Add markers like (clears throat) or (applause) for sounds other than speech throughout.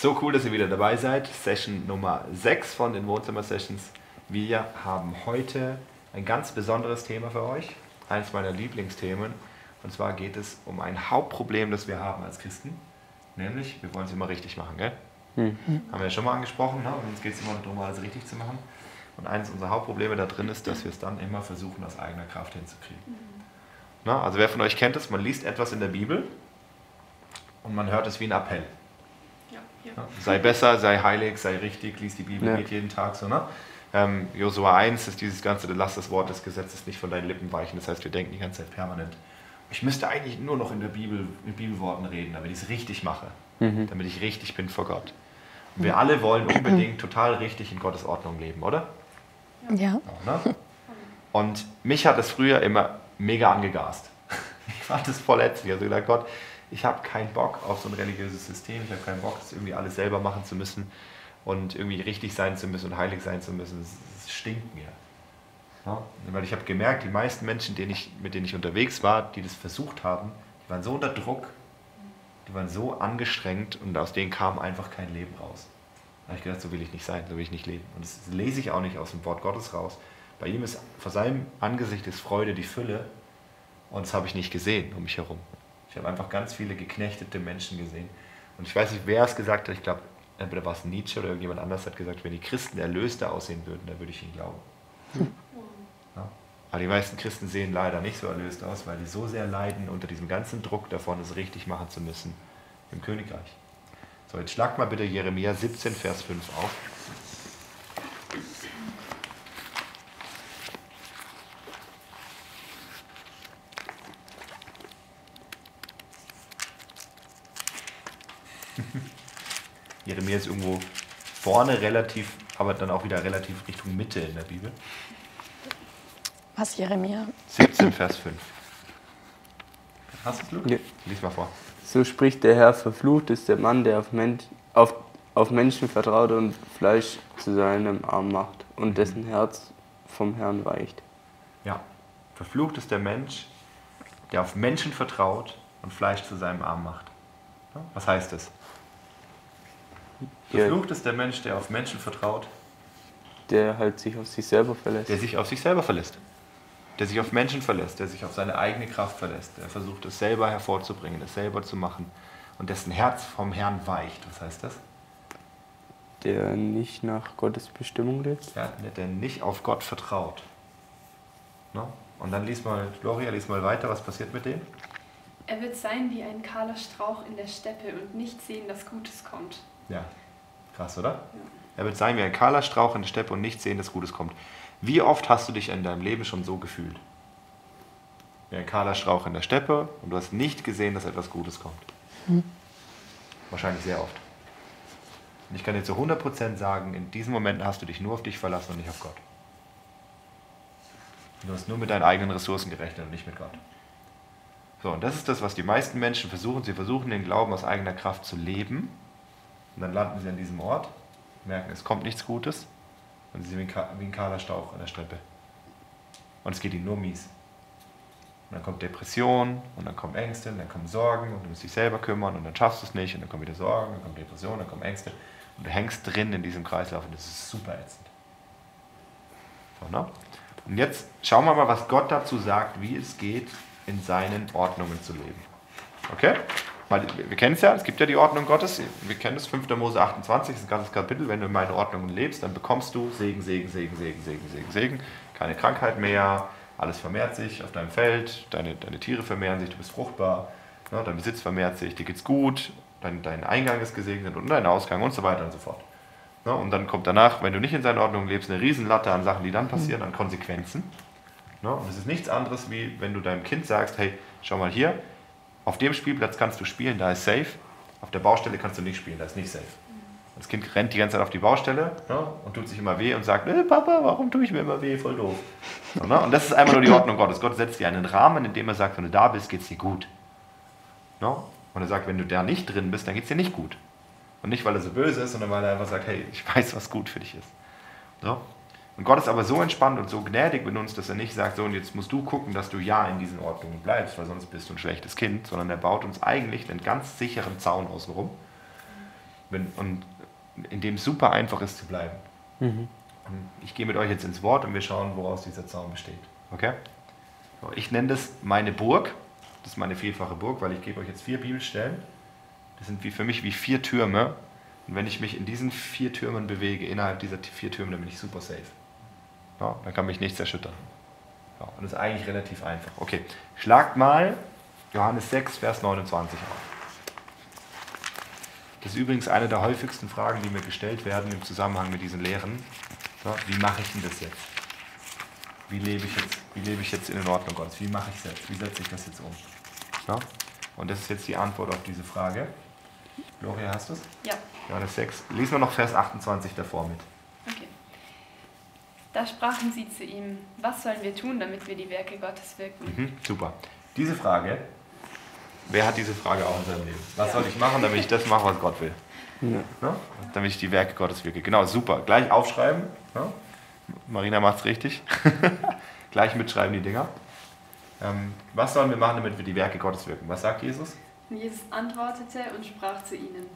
So cool, dass ihr wieder dabei seid. Session Nummer 6 von den Wohnzimmer-Sessions. Wir haben heute ein ganz besonderes Thema für euch. Eines meiner Lieblingsthemen. Und zwar geht es um ein Hauptproblem, das wir haben als Christen. Nämlich, wir wollen es immer richtig machen. Gell? Mhm. Haben wir ja schon mal angesprochen. Ne? Und uns geht es immer darum, alles richtig zu machen. Und eines unserer Hauptprobleme da drin ist, dass wir es dann immer versuchen, aus eigener Kraft hinzukriegen. Mhm. Na, also wer von euch kennt es, man liest etwas in der Bibel und man hört es wie ein Appell. Ja, ja. Sei besser, sei heilig, sei richtig, lies die Bibel, ja. geht jeden Tag so. Ne? Ähm, Josua 1 ist dieses ganze, lass das Wort des Gesetzes nicht von deinen Lippen weichen. Das heißt, wir denken die ganze Zeit permanent, ich müsste eigentlich nur noch in der Bibel mit Bibelworten reden, damit ich es richtig mache, mhm. damit ich richtig bin vor Gott. Und wir alle wollen (clears throat) unbedingt total richtig in Gottes Ordnung leben, oder? Ja. Auch, ne? Und mich hat es früher immer mega angegast. (laughs) Ich fand das voll ätzend. Ich habe gedacht, Gott, ich habe keinen Bock auf so ein religiöses System. Ich habe keinen Bock, das irgendwie alles selber machen zu müssen und irgendwie richtig sein zu müssen und heilig sein zu müssen. Es stinkt mir. Ja? Weil ich habe gemerkt, die meisten Menschen, denen ich, mit denen ich unterwegs war, die das versucht haben, die waren so unter Druck, die waren so angestrengt und aus denen kam einfach kein Leben raus. Da habe ich gedacht, so will ich nicht sein, so will ich nicht leben. Und das lese ich auch nicht aus dem Wort Gottes raus. Bei ihm ist, vor seinem Angesicht ist Freude die Fülle und das habe ich nicht gesehen um mich herum. Ich habe einfach ganz viele geknechtete Menschen gesehen. Und ich weiß nicht, wer es gesagt hat, ich glaube, entweder war es Nietzsche oder irgendjemand anders hat gesagt, wenn die Christen erlöster aussehen würden, dann würde ich ihnen glauben. Hm. Ja. Aber die meisten Christen sehen leider nicht so erlöst aus, weil die so sehr leiden unter diesem ganzen Druck davon, es richtig machen zu müssen im Königreich. So, jetzt schlagt mal bitte Jeremia 17, Vers 5 auf. Jeremia ist irgendwo vorne relativ, aber dann auch wieder relativ Richtung Mitte in der Bibel. Was, Jeremia? 17, Vers 5. Hast du es, Glück? Nee. Lies mal vor. So spricht der Herr, verflucht ist der Mann, der auf, Mensch, auf, auf Menschen vertraut und Fleisch zu seinem Arm macht und mhm. dessen Herz vom Herrn weicht. Ja, verflucht ist der Mensch, der auf Menschen vertraut und Fleisch zu seinem Arm macht. Was heißt das? Verflucht ist der Mensch, der auf Menschen vertraut. Der halt sich auf sich selber verlässt. Der sich auf sich selber verlässt. Der sich auf Menschen verlässt, der sich auf seine eigene Kraft verlässt. Der versucht, es selber hervorzubringen, es selber zu machen. Und dessen Herz vom Herrn weicht. Was heißt das? Der nicht nach Gottes Bestimmung lebt. Ja, der nicht auf Gott vertraut. No? Und dann lies mal, Gloria, lies mal weiter, was passiert mit dem? Er wird sein wie ein kahler Strauch in der Steppe und nicht sehen, dass Gutes kommt. Ja, krass, oder? Ja. Er wird sein wie ein kahler Strauch in der Steppe und nicht sehen, dass Gutes kommt. Wie oft hast du dich in deinem Leben schon so gefühlt? Wie ein kahler Strauch in der Steppe und du hast nicht gesehen, dass etwas Gutes kommt. Hm. Wahrscheinlich sehr oft. Und ich kann dir zu 100% sagen, in diesen Momenten hast du dich nur auf dich verlassen und nicht auf Gott. Du hast nur mit deinen eigenen Ressourcen gerechnet und nicht mit Gott. So, und das ist das, was die meisten Menschen versuchen. Sie versuchen, den Glauben aus eigener Kraft zu leben. Und dann landen sie an diesem Ort, merken, es kommt nichts Gutes. Und sie sind wie ein kahler Stauch an der Strippe. Und es geht ihnen nur mies. Und dann kommt Depression und dann kommen Ängste und dann kommen Sorgen und du musst dich selber kümmern und dann schaffst du es nicht und dann kommen wieder Sorgen, dann kommt Depression, dann kommen Ängste und du hängst drin in diesem Kreislauf und das ist super ätzend. So, ne? Und jetzt schauen wir mal, was Gott dazu sagt, wie es geht, in seinen Ordnungen zu leben. Okay? Weil wir kennen es ja, es gibt ja die Ordnung Gottes. Wir kennen es, 5. Mose 28, das ist ein ganzes Kapitel. Wenn du in meinen Ordnungen lebst, dann bekommst du Segen, Segen, Segen, Segen, Segen, Segen, Segen. Keine Krankheit mehr, alles vermehrt sich auf deinem Feld, deine, deine Tiere vermehren sich, du bist fruchtbar, ne, dein Besitz vermehrt sich, dir geht's gut, dein, dein Eingang ist gesegnet und dein Ausgang und so weiter und so fort. Ne, und dann kommt danach, wenn du nicht in seinen Ordnungen lebst, eine Riesenlatte an Sachen, die dann passieren, an Konsequenzen. Ne, und es ist nichts anderes, wie wenn du deinem Kind sagst, hey, schau mal hier, auf dem Spielplatz kannst du spielen, da ist safe. Auf der Baustelle kannst du nicht spielen, da ist nicht safe. Das Kind rennt die ganze Zeit auf die Baustelle ja, und tut sich immer weh und sagt, äh, Papa, warum tue ich mir immer weh? Voll doof. So, ne? Und das ist einfach nur die Ordnung Gottes. Gott setzt dir einen Rahmen, in dem er sagt, wenn du da bist, geht es dir gut. Ne? Und er sagt, wenn du da nicht drin bist, dann geht es dir nicht gut. Und nicht, weil er so böse ist, sondern weil er einfach sagt, hey, ich weiß, was gut für dich ist. So? Und Gott ist aber so entspannt und so gnädig mit uns, dass er nicht sagt, so und jetzt musst du gucken, dass du ja in diesen Ordnungen bleibst, weil sonst bist du ein schlechtes Kind, sondern er baut uns eigentlich einen ganz sicheren Zaun außenrum. Wenn, und in dem es super einfach ist zu bleiben. Mhm. Ich gehe mit euch jetzt ins Wort und wir schauen, woraus dieser Zaun besteht. Okay? So, Ich nenne das meine Burg. Das ist meine vielfache Burg, weil ich gebe euch jetzt vier Bibelstellen. Das sind wie für mich wie vier Türme. Und wenn ich mich in diesen vier Türmen bewege, innerhalb dieser vier Türme, dann bin ich super safe. Ja, dann kann mich nichts erschüttern. Ja, und das ist eigentlich relativ einfach. Okay, schlagt mal Johannes 6, Vers 29 auf. Das ist übrigens eine der häufigsten Fragen, die mir gestellt werden im Zusammenhang mit diesen Lehren. Ja, wie mache ich denn das jetzt? Wie lebe ich jetzt, wie lebe ich jetzt in den Ordnung Gottes? Wie mache ich es jetzt? Wie setze ich das jetzt um? Ja? Und das ist jetzt die Antwort auf diese Frage. Gloria, hast du es? Ja, Johannes 6. Lesen wir noch Vers 28 davor mit. Da sprachen sie zu ihm, was sollen wir tun, damit wir die Werke Gottes wirken? Mhm, super. Diese Frage, wer hat diese Frage auch in seinem Leben? Was Ja. soll ich machen, damit ich das mache, was Gott will? Ja. Ja? Damit ich die Werke Gottes wirke. Genau, super. Gleich aufschreiben. Ja? Marina macht es richtig. (laughs) Gleich mitschreiben die Dinger. Ähm, was sollen wir machen, damit wir die Werke Gottes wirken? Was sagt Jesus? Und Jesus antwortete und sprach zu ihnen,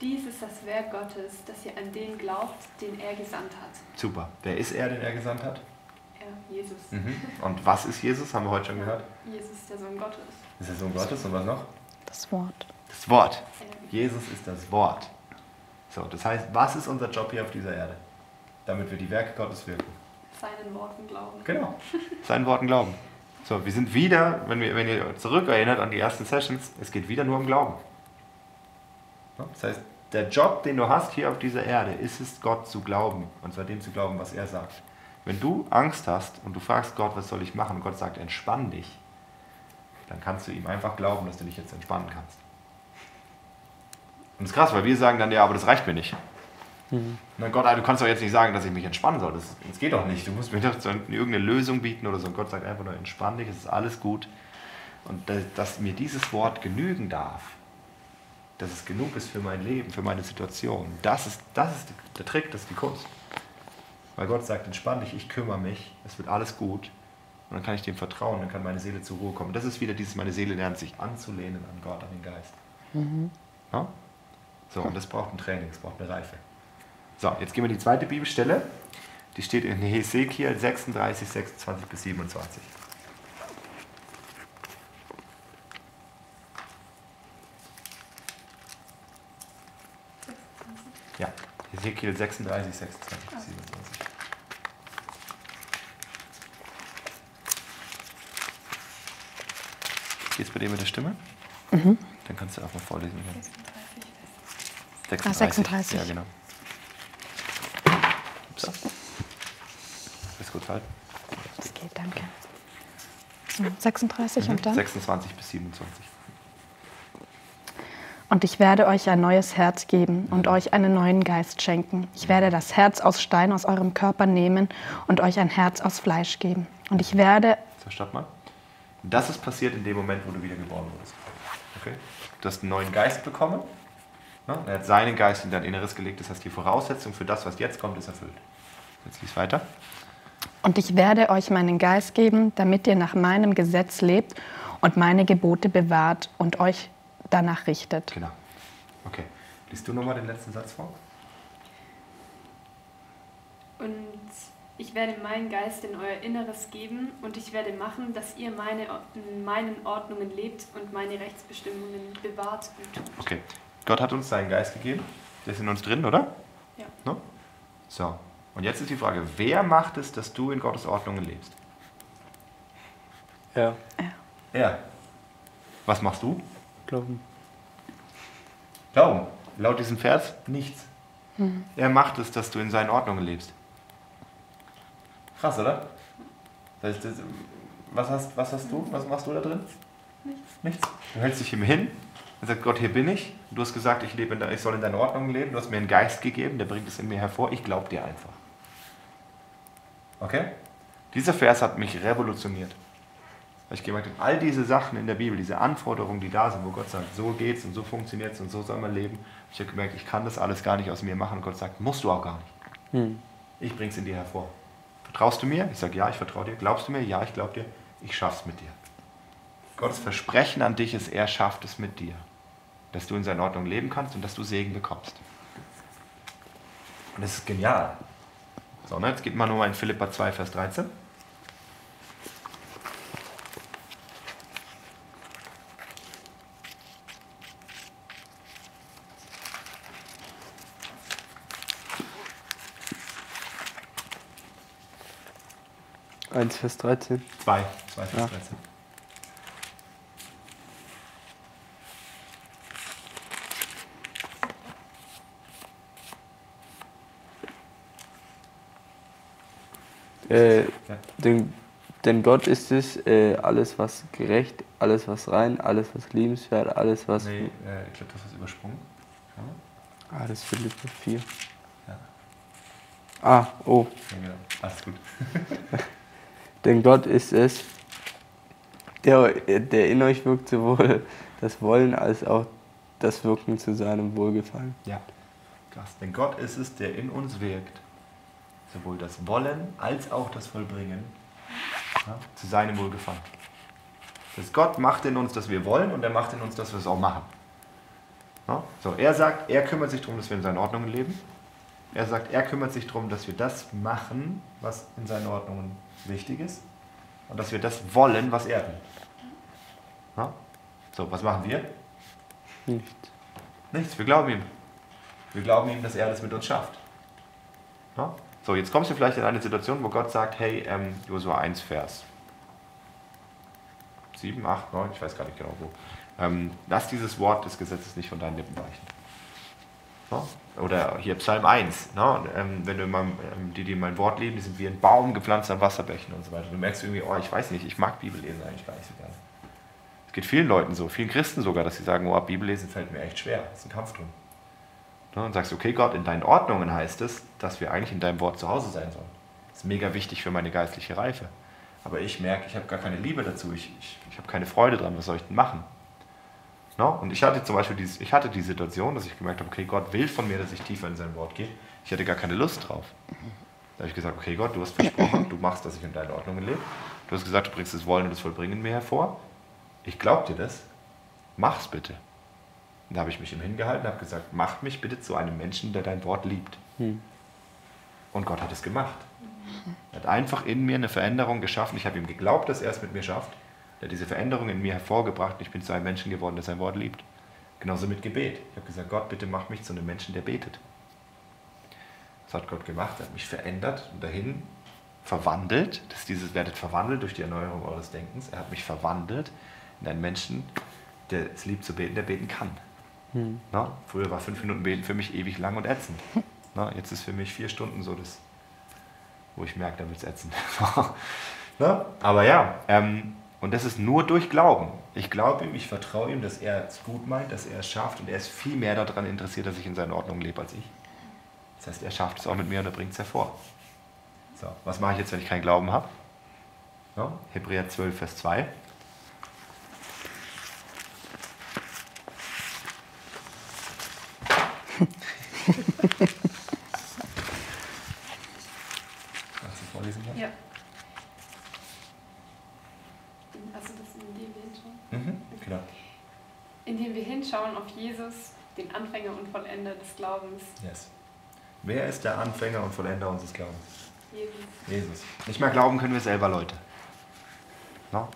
dies ist das Werk Gottes, dass ihr an den glaubt, den er gesandt hat. Super. Wer ist er, den er gesandt hat? Er, Jesus. Mhm. Und was ist Jesus? Haben wir heute schon gehört. Jesus, der Sohn Gottes. Ist der Sohn Gottes und was noch? Das Wort. Das Wort. Jesus ist das Wort. So, das heißt, was ist unser Job hier auf dieser Erde? Damit wir die Werke Gottes wirken. seinen Worten glauben. Genau. (laughs) Seinen Worten glauben. So, wir sind wieder, wenn, wir, wenn ihr zurückerinnert an die ersten Sessions, es geht wieder nur um Glauben. Ja, Das heißt, der Job, den du hast hier auf dieser Erde, ist es, Gott zu glauben und zwar dem zu glauben, was er sagt. Wenn du Angst hast und du fragst Gott, was soll ich machen, und Gott sagt, entspann dich, dann kannst du ihm einfach glauben, dass du dich jetzt entspannen kannst. Und das ist krass, weil wir sagen dann, ja, aber das reicht mir nicht. Na Gott, du kannst doch jetzt nicht sagen, dass ich mich entspannen soll. Das, das geht doch nicht. Du musst mir doch so irgendeine Lösung bieten oder so. Und Gott sagt einfach nur, entspann dich, es ist alles gut. Und dass, dass mir dieses Wort genügen darf, dass es genug ist für mein Leben, für meine Situation, das ist, das ist der Trick, das ist die Kunst. Weil Gott sagt, entspann dich, ich kümmere mich, es wird alles gut. Und dann kann ich dem vertrauen, dann kann meine Seele zur Ruhe kommen. Das ist wieder dieses, meine Seele lernt sich anzulehnen an Gott, an den Geist. Ja? So, und das braucht ein Training, das braucht eine Reife. So, jetzt gehen wir in die zweite Bibelstelle. Die steht in Hesekiel 36, 26 bis 27. Ja, Hesekiel 36, 26 bis 27. Geht's bei dir mit der Stimme? Dann kannst du auch mal vorlesen. 36 Ah, 36. Ja, genau. So. Ist gut halten. Das geht, danke. So, 36 und dann? 26 bis 27. Und ich werde euch ein neues Herz geben und euch einen neuen Geist schenken. Ich werde das Herz aus Stein aus eurem Körper nehmen und euch ein Herz aus Fleisch geben. Und ich werde, So, stopp mal. Das ist passiert in dem Moment, wo du wiedergeboren wurdest. Okay? Du hast einen neuen Geist bekommen. Ne? Er hat seinen Geist in dein Inneres gelegt. Das heißt, die Voraussetzung für das, was jetzt kommt, ist erfüllt. Jetzt lies weiter. und ich werde euch meinen Geist geben, damit ihr nach meinem Gesetz lebt und meine Gebote bewahrt und euch danach richtet. Genau. Okay. Liest du nochmal den letzten Satz vor? Und ich werde meinen Geist in euer Inneres geben und ich werde machen, dass ihr meine, in meinen Ordnungen lebt und meine Rechtsbestimmungen bewahrt und tut. Okay. Gott hat uns seinen Geist gegeben. Der ist in uns drin, oder? Ja. Ne? So. Und jetzt ist die Frage, wer macht es, dass du in Gottes Ordnungen lebst? Ja, Er. Was machst du? Glauben. Glauben. Laut diesem Vers nichts. Er macht es, dass du in seinen Ordnungen lebst. Krass, oder? Das heißt, das, was, hast, was hast du? Was machst du da drin? Nichts. Nichts. Du hältst dich ihm hin und sagst, Gott, hier bin ich. Du hast gesagt, ich, lebe ich soll in deinen Ordnungen leben. Du hast mir einen Geist gegeben, der bringt es in mir hervor. Ich glaube dir einfach. Okay? Dieser Vers hat mich revolutioniert. Weil ich gemerkt habe, all diese Sachen in der Bibel, diese Anforderungen, die da sind, wo Gott sagt, so geht's und so funktioniert's und so soll man leben. Ich habe gemerkt, ich kann das alles gar nicht aus mir machen. Und Gott sagt, musst du auch gar nicht. Hm. Ich bring's in dir hervor. Vertraust du mir? Ich sage, ja, ich vertraue dir. Glaubst du mir? Ja, ich glaube dir. Ich schaff's mit dir. Gottes Versprechen an dich ist, er schafft es mit dir. Dass du in seiner Ordnung leben kannst und dass du Segen bekommst. Und das ist genial. So, ne, jetzt geht mal nur in Philippa 2, Vers 13. Eins Vers 13. 2, 2 Vers Ja. 13. Äh, Ja. denn, denn Gott ist es, äh, alles was gerecht, alles was rein, alles was liebenswert, alles was. Nee, äh, ich glaube, das ist übersprungen. Mal. Ah, das ist Philippe 4. Ja. Ah, oh. Ja, genau. Alles gut. (laughs) Denn Gott ist es, der, der in euch wirkt, sowohl das Wollen als auch das Wirken zu seinem Wohlgefallen. Ja, krass. Denn Gott ist es, der in uns wirkt, sowohl das Wollen als auch das Vollbringen ja, zu seinem Wohlgefallen. Das Gott macht in uns, dass wir wollen und er macht in uns, dass wir es auch machen. Ja? So, er sagt, er kümmert sich darum, dass wir in seinen Ordnungen leben. Er sagt, er kümmert sich darum, dass wir das machen, was in seinen Ordnungen wichtig ist. Und dass wir das wollen, was er will. Ja? So, was machen wir? Nicht. Nichts, wir glauben ihm. Wir glauben ihm, dass er das mit uns schafft. Ja? So, jetzt kommst du vielleicht in eine Situation, wo Gott sagt, hey, ähm, Josua 1, Vers 7, 8, 9, ich weiß gar nicht genau wo. Ähm, lass dieses Wort des Gesetzes nicht von deinen Lippen weichen. Ja? Oder hier Psalm 1, ne? ähm, wenn du meinem, ähm, die, die mein Wort leben, die sind wie ein Baum gepflanzt an Wasserbächen und so weiter. Du merkst irgendwie, oh, ich weiß nicht, ich mag Bibellesen eigentlich gar nicht so gerne. Es geht vielen Leuten so, vielen Christen sogar, dass sie sagen, oh, Bibellesen fällt mir echt schwer, es ist ein Kampf drin. Ne, Und sagst, okay, Gott, in deinen Ordnungen heißt es, dass wir eigentlich in deinem Wort zu Hause sein sollen. Das ist mega wichtig für meine geistliche Reife. Aber ich merke, ich habe gar keine Liebe dazu, ich, ich, ich habe keine Freude dran, was soll ich denn machen? Ne? Und ich hatte zum Beispiel dieses, ich hatte die Situation, dass ich gemerkt habe, okay, Gott will von mir, dass ich tiefer in sein Wort gehe. Ich hatte gar keine Lust drauf. Da habe ich gesagt, okay Gott, du hast versprochen, du machst, dass ich in deinen Ordnungen lebe. Du hast gesagt, du bringst das Wollen und das Vollbringen in mir hervor. Ich glaube dir das. Mach's bitte. Und da habe ich mich ihm hingehalten und habe gesagt, mach mich bitte zu einem Menschen, der dein Wort liebt. Hm. Und Gott hat es gemacht. Er hat einfach in mir eine Veränderung geschaffen. Ich habe ihm geglaubt, dass er es mit mir schafft. Er hat diese Veränderung in mir hervorgebracht und ich bin zu einem Menschen geworden, der sein Wort liebt. Genauso mit Gebet. Ich habe gesagt, Gott, bitte mach mich zu einem Menschen, der betet. Das hat Gott gemacht, er hat mich verändert und dahin verwandelt. Das dieses, werdet verwandelt durch die Erneuerung eures Denkens. Er hat mich verwandelt in einen Menschen, der es liebt zu beten, der beten kann. Hm. Na, früher war fünf Minuten beten für mich ewig lang und ätzend. (laughs) Na, jetzt ist für mich vier Stunden so das, wo ich merke, da wird es ätzend. (laughs) Na, aber ja, ähm, und das ist nur durch Glauben. Ich glaube ihm, ich vertraue ihm, dass er es gut meint, dass er es schafft und er ist viel mehr daran interessiert, dass ich in seinen Ordnungen lebe als ich. Das heißt, er schafft es auch mit mir und er bringt es hervor. So, was mache ich jetzt, wenn ich keinen Glauben habe? Ja, Hebräer 12, Vers 2. (laughs) Kannst du vorlesen? Jan? Ja. Also das, indem wir hinschauen. Mhm, genau. Indem wir hinschauen auf Jesus, den Anfänger und Vollender des Glaubens. Yes. Wer ist der Anfänger und Vollender unseres Glaubens? Jesus. Jesus. Nicht mehr glauben können wir selber, Leute. No?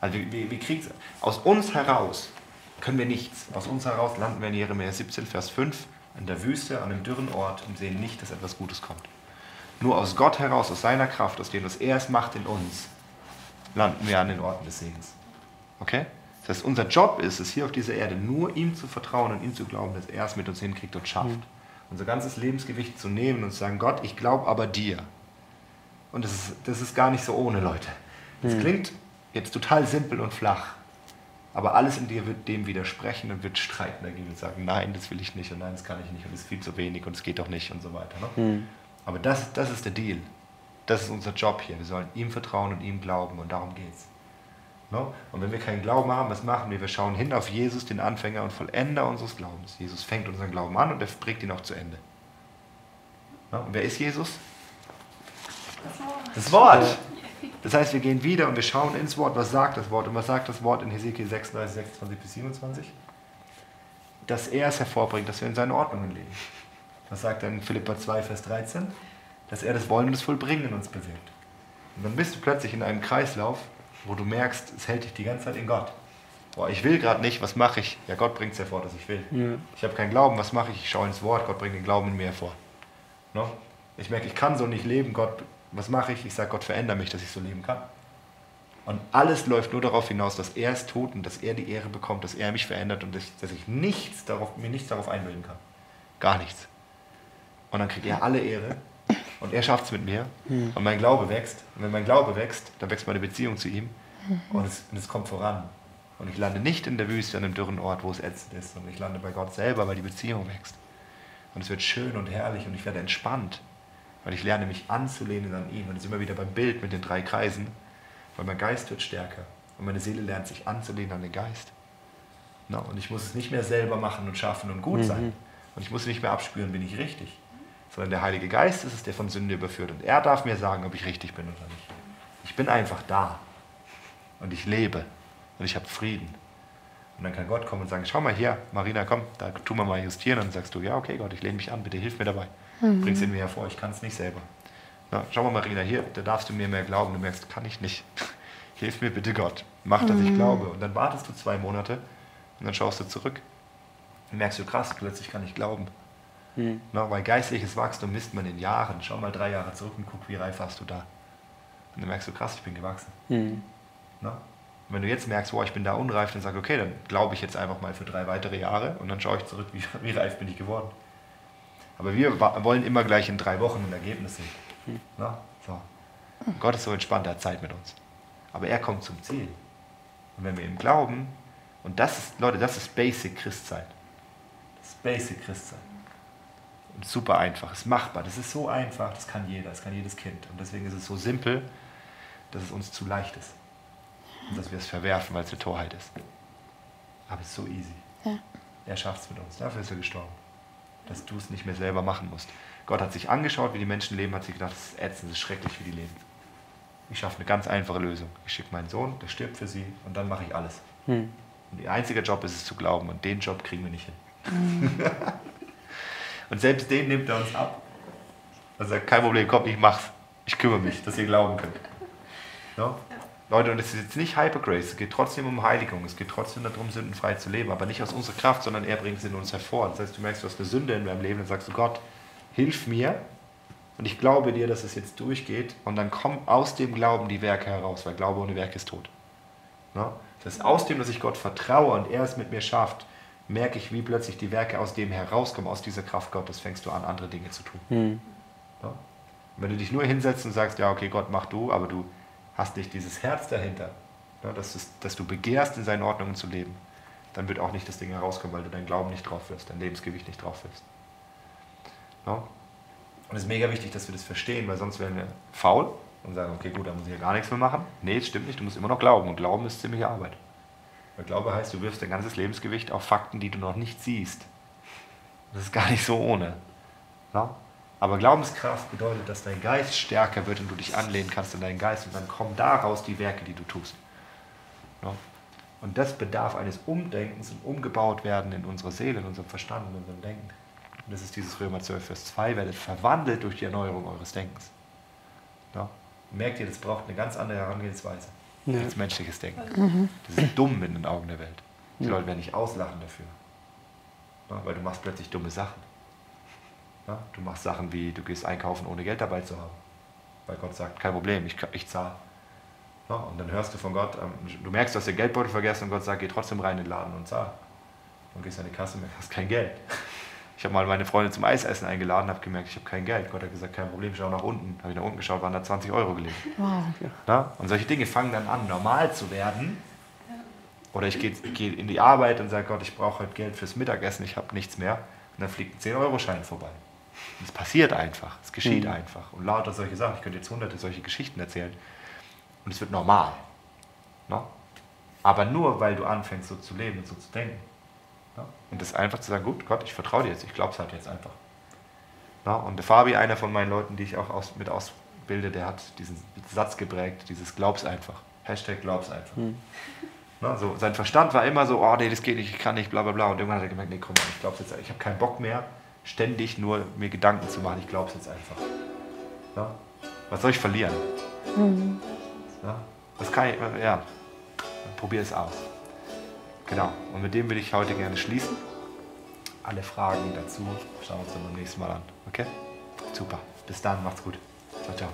Also wir, wir kriegen aus uns heraus können wir nichts. Aus uns heraus landen wir in Jeremia 17, Vers 5 in der Wüste, an einem dürren Ort und sehen nicht, dass etwas Gutes kommt. Nur aus Gott heraus, aus seiner Kraft, aus dem, was er es macht in uns, landen wir an den Orten des Segens. Okay? Das heißt, unser Job ist es, hier auf dieser Erde nur ihm zu vertrauen und ihm zu glauben, dass er es mit uns hinkriegt und schafft. Unser ganzes Lebensgewicht zu nehmen und zu sagen, Gott, ich glaube aber dir. Und das ist, das ist gar nicht so ohne, Leute. Das klingt jetzt total simpel und flach. Aber alles in dir wird dem widersprechen und wird streiten dagegen und sagen, nein, das will ich nicht und nein, das kann ich nicht und das ist viel zu wenig und es geht doch nicht und so weiter. Ne? Hm. Aber das, das ist der Deal. Das ist unser Job hier. Wir sollen ihm vertrauen und ihm glauben und darum geht's. Ne? Und wenn wir keinen Glauben haben, was machen wir? Wir schauen hin auf Jesus, den Anfänger und Vollender unseres Glaubens. Jesus fängt unseren Glauben an und er bringt ihn auch zu Ende. Ne? Und wer ist Jesus? Das Wort. Das heißt, wir gehen wieder und wir schauen ins Wort, was sagt das Wort und was sagt das Wort in Hesekiel 36, 26 bis 27? Dass er es hervorbringt, dass wir in seinen Ordnungen leben. Was sagt dann Philippa 2, Vers 13? Dass er das Wollen und das Vollbringen in uns bewirkt. Und dann bist du plötzlich in einem Kreislauf, wo du merkst, es hält dich die ganze Zeit in Gott. Boah, ich will gerade nicht, was mache ich? Ja, Gott bringt es hervor, dass ich will. Ja. Ich habe keinen Glauben, was mache ich? Ich schaue ins Wort, Gott bringt den Glauben in mir hervor. No? Ich merke, ich kann so nicht leben, Gott, was mache ich? Ich sage, Gott, verändere mich, dass ich so leben kann. Und alles läuft nur darauf hinaus, dass er es tut und dass er die Ehre bekommt, dass er mich verändert und dass ich, dass ich nichts darauf, mir nichts darauf einbilden kann. Gar nichts. Und dann kriegt er alle Ehre und er schafft es mit mir und mein Glaube wächst. Und wenn mein Glaube wächst, dann wächst meine Beziehung zu ihm und es, und es kommt voran. Und ich lande nicht in der Wüste an einem dürren Ort, wo es ätzend ist, sondern ich lande bei Gott selber, weil die Beziehung wächst. Und es wird schön und herrlich und ich werde entspannt, weil ich lerne mich anzulehnen an ihn. Und jetzt wir wieder beim Bild mit den drei Kreisen, weil mein Geist wird stärker und meine Seele lernt sich anzulehnen an den Geist. Na, und ich muss es nicht mehr selber machen und schaffen und gut sein. Und ich muss nicht mehr abspüren, bin ich richtig. Sondern der Heilige Geist ist es, der von Sünde überführt. Und er darf mir sagen, ob ich richtig bin oder nicht. Ich bin einfach da. Und ich lebe. Und ich habe Frieden. Und dann kann Gott kommen und sagen, schau mal hier, Marina, komm, da tun wir mal justieren. Und dann sagst du, ja, okay, Gott, ich lehne mich an, bitte hilf mir dabei. Bring es in mir hervor, ich kann es nicht selber. Na, schau mal, Marina, hier, da darfst du mir mehr glauben. Du merkst, kann ich nicht. (laughs) Hilf mir bitte Gott. Mach, dass ich glaube. Und dann wartest du zwei Monate und dann schaust du zurück. Und merkst du, krass, plötzlich kann ich glauben. Hm. Na, weil geistliches Wachstum misst man in Jahren. Schau mal drei Jahre zurück und guck, wie reif warst du da. Und dann merkst du, krass, ich bin gewachsen. Hm. Na? Und wenn du jetzt merkst, boah, ich bin da unreif, dann sag, okay, dann glaube ich jetzt einfach mal für drei weitere Jahre und dann schaue ich zurück, wie, (laughs) wie reif bin ich geworden. Aber wir wollen immer gleich in drei Wochen ein Ergebnis sehen. Na? So. Gott ist so entspannt, er hat Zeit mit uns. Aber er kommt zum Ziel. Und wenn wir ihm glauben, und das ist, Leute, das ist Basic Christsein. Das ist Basic Christsein. Und super einfach, ist machbar. Das ist so einfach, das kann jeder, das kann jedes Kind. Und deswegen ist es so simpel, dass es uns zu leicht ist. Und dass wir es verwerfen, weil es eine Torheit ist. Aber es ist so easy. Ja. Er schafft es mit uns. Dafür ist er gestorben. Dass du es nicht mehr selber machen musst. Gott hat sich angeschaut, wie die Menschen leben, hat sich gedacht, das ist ätzend, das ist schrecklich, wie die leben. Ich schaffe eine ganz einfache Lösung. Ich schicke meinen Sohn, der stirbt für sie und dann mache ich alles. Hm. Und ihr einziger Job ist es zu glauben und den Job kriegen wir nicht hin. (laughs) und selbst den nimmt er uns ab. Sagt, kein Problem, komm, ich mach's. Ich kümmere mich, dass ihr glauben könnt. Ja? Leute, und es ist jetzt nicht Hypergrace, es geht trotzdem um Heiligung, es geht trotzdem darum, sündenfrei zu leben, aber nicht aus unserer Kraft, sondern er bringt es in uns hervor. Das heißt, du merkst, du hast eine Sünde in deinem Leben, dann sagst du, Gott, hilf mir und ich glaube dir, dass es jetzt durchgeht und dann kommen aus dem Glauben die Werke heraus, weil Glaube ohne Werk ist tot. Ne? Das heißt, aus dem, dass ich Gott vertraue und er es mit mir schafft, merke ich, wie plötzlich die Werke aus dem herauskommen, aus dieser Kraft Gottes, fängst du an, andere Dinge zu tun. Hm. Ja? Wenn du dich nur hinsetzt und sagst, ja, okay, Gott, mach du, aber du hast nicht dieses Herz dahinter, ja, dass, es, dass du begehrst, in seinen Ordnungen zu leben, dann wird auch nicht das Ding herauskommen, weil du dein Glauben nicht drauf wirst, dein Lebensgewicht nicht drauf wirst. Ja? Und es ist mega wichtig, dass wir das verstehen, weil sonst wären wir faul und sagen, okay, gut, dann muss ich ja gar nichts mehr machen. Nee, das stimmt nicht, du musst immer noch glauben und Glauben ist ziemliche Arbeit. Weil Glaube heißt, du wirfst dein ganzes Lebensgewicht auf Fakten, die du noch nicht siehst. Das ist gar nicht so ohne. Ja? Aber Glaubenskraft bedeutet, dass dein Geist stärker wird und du dich anlehnen kannst an deinen Geist und dann kommen daraus die Werke, die du tust. Ja? Und das bedarf eines Umdenkens und umgebaut werden in unserer Seele, in unserem Verstand, in unserem Denken. Und das ist dieses Römer 12, Vers 2, werdet verwandelt durch die Erneuerung eures Denkens. Ja? Merkt ihr, das braucht eine ganz andere Herangehensweise Ja. als menschliches Denken. Das ist dumm in den Augen der Welt. Die Ja. Leute werden nicht auslachen dafür. Ja, weil du machst plötzlich dumme Sachen. Ja, du machst Sachen wie, du gehst einkaufen, ohne Geld dabei zu haben. Weil Gott sagt, kein Problem, ich, ich zahle. Und dann hörst du von Gott, ähm, du merkst, du hast den Geldbeutel vergessen und Gott sagt, geh trotzdem rein in den Laden und zahl. Und gehst an die Kasse und hast kein Geld. Ich habe mal meine Freunde zum Eisessen eingeladen, habe gemerkt, ich habe kein Geld. Gott hat gesagt, kein Problem, schau nach unten. Habe ich nach unten geschaut, waren da 20 Euro gelegen. Wow. Ja? Und solche Dinge fangen dann an, normal zu werden. Oder ich gehe geh in die Arbeit und sage, Gott, ich brauche heute Geld fürs Mittagessen, ich habe nichts mehr. Und dann fliegt ein 10-Euro-Schein vorbei. Und es passiert einfach, es geschieht Mhm. einfach. Und lauter solche Sachen, ich könnte jetzt hunderte solche Geschichten erzählen. Und es wird normal. Ne? Aber nur, weil du anfängst, so zu leben und so zu denken. Ne? Und das einfach zu sagen, gut, Gott, ich vertraue dir jetzt, ich glaube es halt jetzt einfach. Ne? Und der Fabi, einer von meinen Leuten, die ich auch aus, mit ausbilde, der hat diesen Satz geprägt, dieses Glaub's einfach. Hashtag Glaub's einfach. Hm. Ne, so, sein Verstand war immer so, oh nee, das geht nicht, ich kann nicht, bla bla bla. Und irgendwann hat er gemerkt, nee, komm, ich glaube jetzt, ich habe keinen Bock mehr, ständig nur mir Gedanken zu machen. Ich glaube es jetzt einfach. Ja? Was soll ich verlieren? Ja? Was kann ich, ja, probier es aus. Genau, und mit dem will ich heute gerne schließen. Alle Fragen dazu schauen wir uns dann beim nächsten Mal an. Okay? Super. Bis dann, macht's gut. Ciao, ciao.